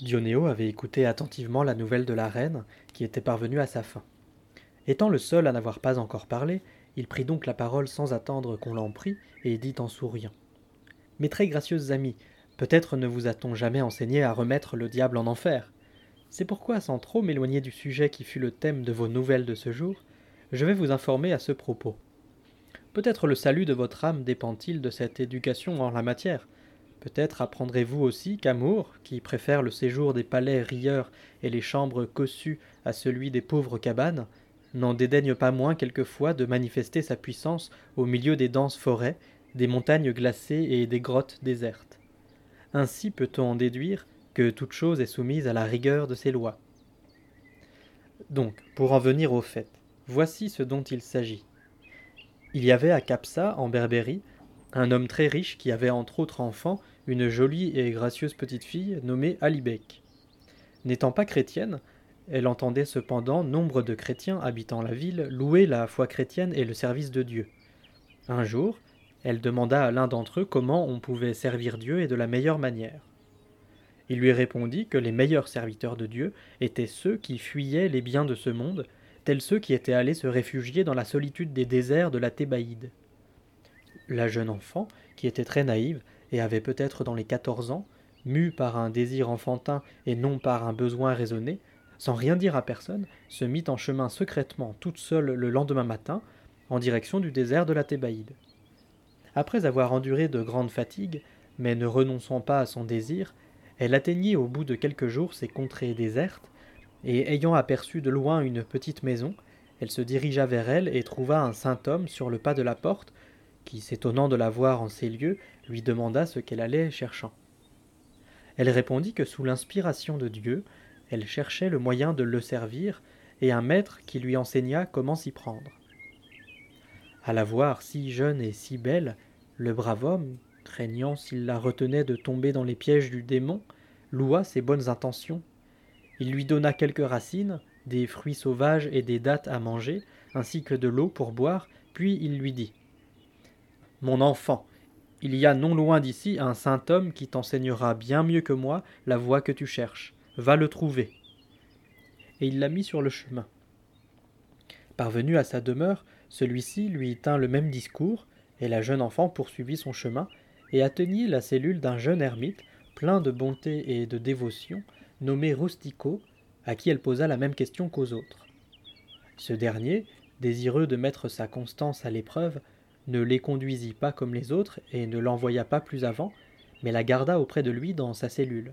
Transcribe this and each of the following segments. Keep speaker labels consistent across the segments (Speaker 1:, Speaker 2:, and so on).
Speaker 1: Dionéo avait écouté attentivement la nouvelle de la reine, qui était parvenue à sa fin. Étant le seul à n'avoir pas encore parlé, il prit donc la parole sans attendre qu'on l'en prît, et dit en souriant. Mes très gracieuses amies, peut-être ne vous a-t-on jamais enseigné à remettre le diable en enfer. C'est pourquoi, sans trop m'éloigner du sujet qui fut le thème de vos nouvelles de ce jour, je vais vous informer à ce propos. Peut-être le salut de votre âme dépend-il de cette éducation en la matière, Peut-être apprendrez-vous aussi qu'Amour, qui préfère le séjour des palais rieurs et les chambres cossues à celui des pauvres cabanes, n'en dédaigne pas moins quelquefois de manifester sa puissance au milieu des denses forêts, des montagnes glacées et des grottes désertes. Ainsi peut-on en déduire que toute chose est soumise à la rigueur de ses lois. Donc, pour en venir au fait, voici ce dont il s'agit. Il y avait à Capsa, en Berbérie, un homme très riche qui avait entre autres enfants une jolie et gracieuse petite fille nommée Alibek. N'étant pas chrétienne, elle entendait cependant nombre de chrétiens habitant la ville louer la foi chrétienne et le service de Dieu. Un jour, elle demanda à l'un d'entre eux comment on pouvait servir Dieu et de la meilleure manière. Il lui répondit que les meilleurs serviteurs de Dieu étaient ceux qui fuyaient les biens de ce monde, tels ceux qui étaient allés se réfugier dans la solitude des déserts de la Thébaïde. La jeune enfant, qui était très naïve, avait peut-être dans les quatorze ans, mue par un désir enfantin et non par un besoin raisonné, sans rien dire à personne, se mit en chemin secrètement toute seule le lendemain matin, en direction du désert de la Thébaïde. Après avoir enduré de grandes fatigues, mais ne renonçant pas à son désir, elle atteignit au bout de quelques jours ces contrées désertes, et ayant aperçu de loin une petite maison, elle se dirigea vers elle et trouva un saint homme sur le pas de la porte, qui, s'étonnant de la voir en ces lieux, lui demanda ce qu'elle allait cherchant. Elle répondit que sous l'inspiration de Dieu, elle cherchait le moyen de le servir et un maître qui lui enseigna comment s'y prendre. À la voir si jeune et si belle, le brave homme, craignant s'il la retenait de tomber dans les pièges du démon, loua ses bonnes intentions. Il lui donna quelques racines, des fruits sauvages et des dattes à manger, ainsi que de l'eau pour boire, puis il lui dit mon enfant, il y a non loin d'ici un saint homme qui t'enseignera bien mieux que moi la voie que tu cherches. Va le trouver. Et il la mit sur le chemin. Parvenu à sa demeure, celui-ci lui tint le même discours, et la jeune enfant poursuivit son chemin, et atteignit la cellule d'un jeune ermite, plein de bonté et de dévotion, nommé Rustico, à qui elle posa la même question qu'aux autres. Ce dernier, désireux de mettre sa constance à l'épreuve, ne les conduisit pas comme les autres et ne l'envoya pas plus avant, mais la garda auprès de lui dans sa cellule.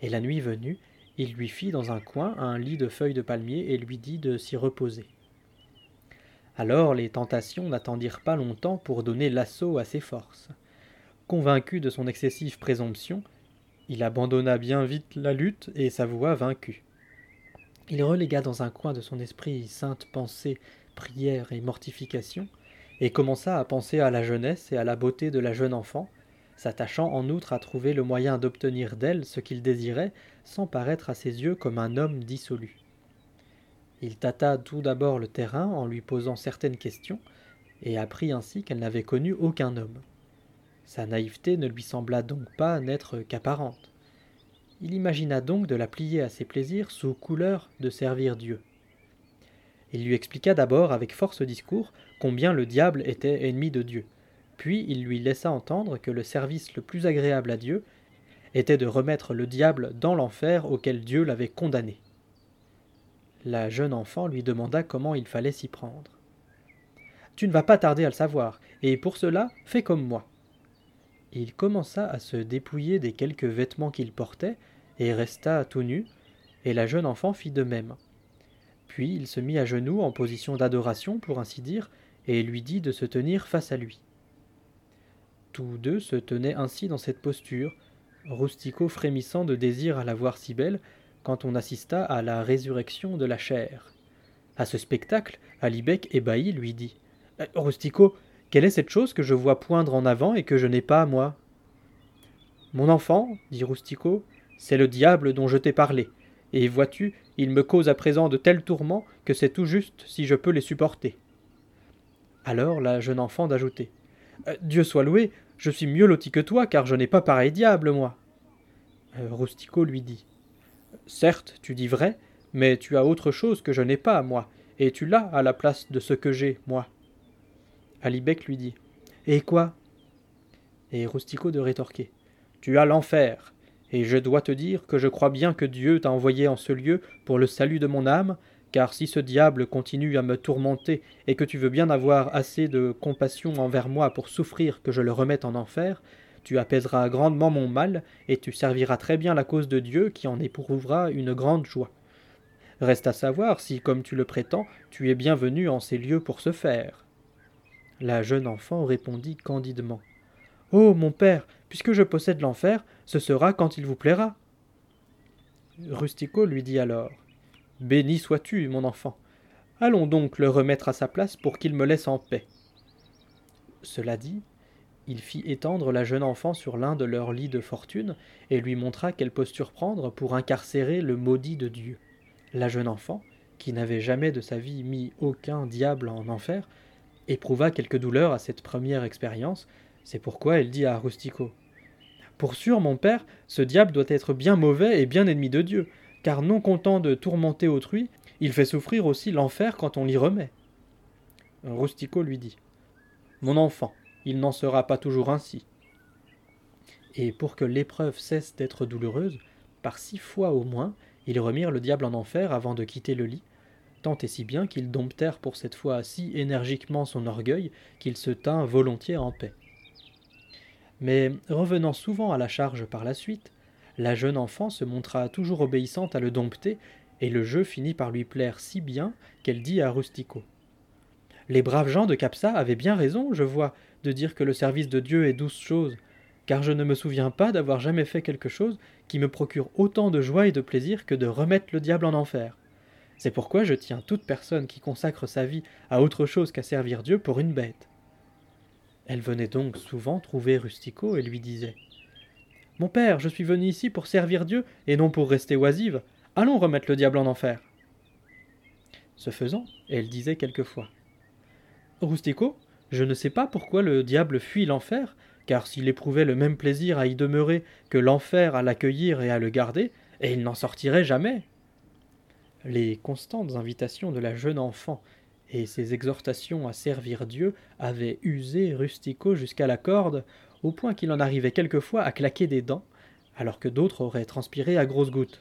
Speaker 1: Et la nuit venue, il lui fit dans un coin un lit de feuilles de palmier et lui dit de s'y reposer. Alors les tentations n'attendirent pas longtemps pour donner l'assaut à ses forces. Convaincu de son excessive présomption, il abandonna bien vite la lutte et s'avoua vaincu. Il relégua dans un coin de son esprit sainte pensée, prière et mortification, et commença à penser à la jeunesse et à la beauté de la jeune enfant, s'attachant en outre à trouver le moyen d'obtenir d'elle ce qu'il désirait sans paraître à ses yeux comme un homme dissolu. Il tâta tout d'abord le terrain en lui posant certaines questions, et apprit ainsi qu'elle n'avait connu aucun homme. Sa naïveté ne lui sembla donc pas n'être qu'apparente. Il imagina donc de la plier à ses plaisirs sous couleur de servir Dieu. Il lui expliqua d'abord avec force discours combien le diable était ennemi de Dieu. Puis il lui laissa entendre que le service le plus agréable à Dieu était de remettre le diable dans l'enfer auquel Dieu l'avait condamné. La jeune enfant lui demanda comment il fallait s'y prendre. Tu ne vas pas tarder à le savoir, et pour cela, fais comme moi. Il commença à se dépouiller des quelques vêtements qu'il portait, et resta tout nu, et la jeune enfant fit de même. Puis il se mit à genoux en position d'adoration, pour ainsi dire, et lui dit de se tenir face à lui. Tous deux se tenaient ainsi dans cette posture, Rustico frémissant de désir à la voir si belle, quand on assista à la résurrection de la chair. À ce spectacle, Alibec ébahi lui dit euh, Rustico, quelle est cette chose que je vois poindre en avant et que je n'ai pas, moi Mon enfant, dit Rustico, c'est le diable dont je t'ai parlé, et vois-tu, il me cause à présent de tels tourments que c'est tout juste si je peux les supporter. Alors la jeune enfant d'ajouter euh, Dieu soit loué, je suis mieux loti que toi, car je n'ai pas pareil diable, moi. Euh, Rustico lui dit Certes, tu dis vrai, mais tu as autre chose que je n'ai pas, moi, et tu l'as à la place de ce que j'ai, moi. Alibec lui dit Et quoi? Et Rustico de rétorquer Tu as l'enfer, et je dois te dire que je crois bien que Dieu t'a envoyé en ce lieu pour le salut de mon âme, car si ce diable continue à me tourmenter et que tu veux bien avoir assez de compassion envers moi pour souffrir que je le remette en enfer, tu apaiseras grandement mon mal, et tu serviras très bien la cause de Dieu qui en éprouvera une grande joie. Reste à savoir si, comme tu le prétends, tu es bienvenu en ces lieux pour ce faire. La jeune enfant répondit candidement. Oh. Mon père, puisque je possède l'enfer, ce sera quand il vous plaira. Rustico lui dit alors. Béni sois tu, mon enfant. Allons donc le remettre à sa place pour qu'il me laisse en paix. Cela dit, il fit étendre la jeune enfant sur l'un de leurs lits de fortune, et lui montra quelle posture prendre pour incarcérer le maudit de Dieu. La jeune enfant, qui n'avait jamais de sa vie mis aucun diable en enfer, éprouva quelque douleur à cette première expérience, c'est pourquoi elle dit à Rustico Pour sûr, mon père, ce diable doit être bien mauvais et bien ennemi de Dieu, car non content de tourmenter autrui, il fait souffrir aussi l'enfer quand on l'y remet. Rustico lui dit Mon enfant, il n'en sera pas toujours ainsi. Et pour que l'épreuve cesse d'être douloureuse, par six fois au moins, ils remirent le diable en enfer avant de quitter le lit, tant et si bien qu'ils domptèrent pour cette fois si énergiquement son orgueil qu'il se tint volontiers en paix. Mais revenant souvent à la charge par la suite, la jeune enfant se montra toujours obéissante à le dompter, et le jeu finit par lui plaire si bien qu'elle dit à Rustico Les braves gens de Capsa avaient bien raison, je vois, de dire que le service de Dieu est douce chose, car je ne me souviens pas d'avoir jamais fait quelque chose qui me procure autant de joie et de plaisir que de remettre le diable en enfer. C'est pourquoi je tiens toute personne qui consacre sa vie à autre chose qu'à servir Dieu pour une bête. Elle venait donc souvent trouver Rustico et lui disait Mon père, je suis venu ici pour servir Dieu et non pour rester oisive. Allons remettre le diable en enfer. Ce faisant, elle disait quelquefois Rustico, je ne sais pas pourquoi le diable fuit l'enfer, car s'il éprouvait le même plaisir à y demeurer que l'enfer à l'accueillir et à le garder, et il n'en sortirait jamais. Les constantes invitations de la jeune enfant et ses exhortations à servir Dieu avaient usé Rustico jusqu'à la corde, au point qu'il en arrivait quelquefois à claquer des dents, alors que d'autres auraient transpiré à grosses gouttes.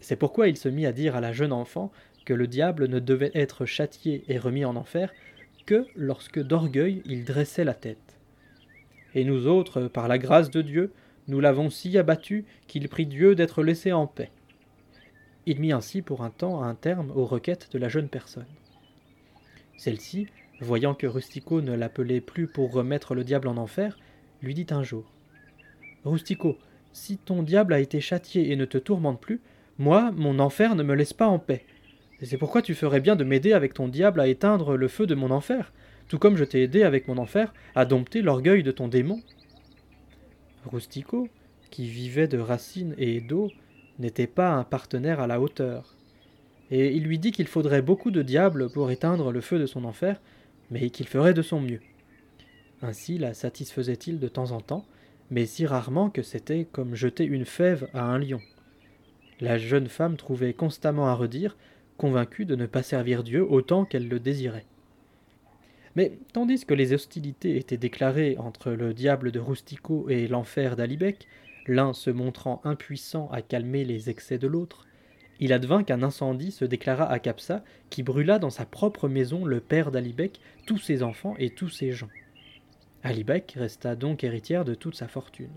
Speaker 1: C'est pourquoi il se mit à dire à la jeune enfant que le diable ne devait être châtié et remis en enfer que lorsque d'orgueil il dressait la tête. Et nous autres, par la grâce de Dieu, nous l'avons si abattu qu'il prit Dieu d'être laissé en paix. Il mit ainsi pour un temps un terme aux requêtes de la jeune personne. Celle-ci, voyant que Rustico ne l'appelait plus pour remettre le diable en enfer, lui dit un jour Rustico, si ton diable a été châtié et ne te tourmente plus, moi, mon enfer ne me laisse pas en paix. C'est pourquoi tu ferais bien de m'aider avec ton diable à éteindre le feu de mon enfer, tout comme je t'ai aidé avec mon enfer à dompter l'orgueil de ton démon. Rustico, qui vivait de racines et d'eau, n'était pas un partenaire à la hauteur. Et il lui dit qu'il faudrait beaucoup de diables pour éteindre le feu de son enfer, mais qu'il ferait de son mieux. Ainsi la satisfaisait-il de temps en temps, mais si rarement que c'était comme jeter une fève à un lion. La jeune femme trouvait constamment à redire convaincue de ne pas servir Dieu autant qu'elle le désirait. Mais tandis que les hostilités étaient déclarées entre le diable de Rustico et l'enfer d'Alibec, l'un se montrant impuissant à calmer les excès de l'autre, il advint qu'un incendie se déclara à Capsa, qui brûla dans sa propre maison le père d'Alibec, tous ses enfants et tous ses gens. Alibec resta donc héritière de toute sa fortune.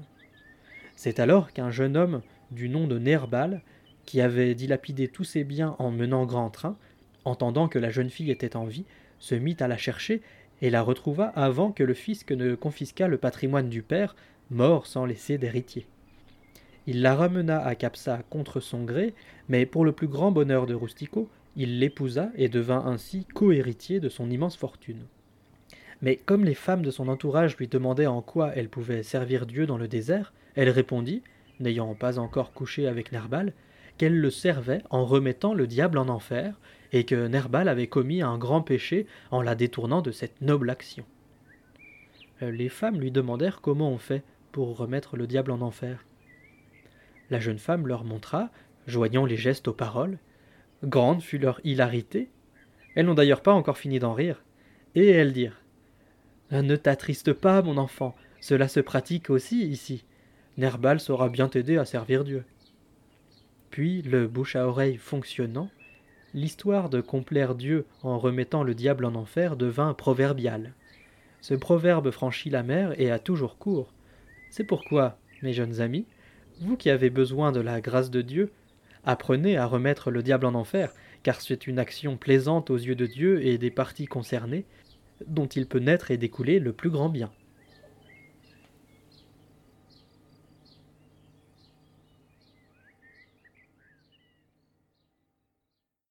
Speaker 1: C'est alors qu'un jeune homme du nom de Nerbal qui avait dilapidé tous ses biens en menant grand train, entendant que la jeune fille était en vie, se mit à la chercher et la retrouva avant que le fisc ne confisquât le patrimoine du père, mort sans laisser d'héritier. Il la ramena à Capsa contre son gré, mais pour le plus grand bonheur de Rustico, il l'épousa et devint ainsi cohéritier de son immense fortune. Mais comme les femmes de son entourage lui demandaient en quoi elle pouvait servir Dieu dans le désert, elle répondit, n'ayant pas encore couché avec Nerbal, qu'elle le servait en remettant le diable en enfer, et que Nerbal avait commis un grand péché en la détournant de cette noble action. Euh, les femmes lui demandèrent comment on fait pour remettre le diable en enfer. La jeune femme leur montra, joignant les gestes aux paroles. Grande fut leur hilarité. Elles n'ont d'ailleurs pas encore fini d'en rire. Et elles dirent Ne t'attriste pas, mon enfant, cela se pratique aussi ici. Nerbal saura bien t'aider à servir Dieu. Puis, le bouche à oreille fonctionnant, l'histoire de complaire Dieu en remettant le diable en enfer devint proverbiale. Ce proverbe franchit la mer et a toujours cours. C'est pourquoi, mes jeunes amis, vous qui avez besoin de la grâce de Dieu, apprenez à remettre le diable en enfer, car c'est une action plaisante aux yeux de Dieu et des parties concernées, dont il peut naître et découler le plus grand bien.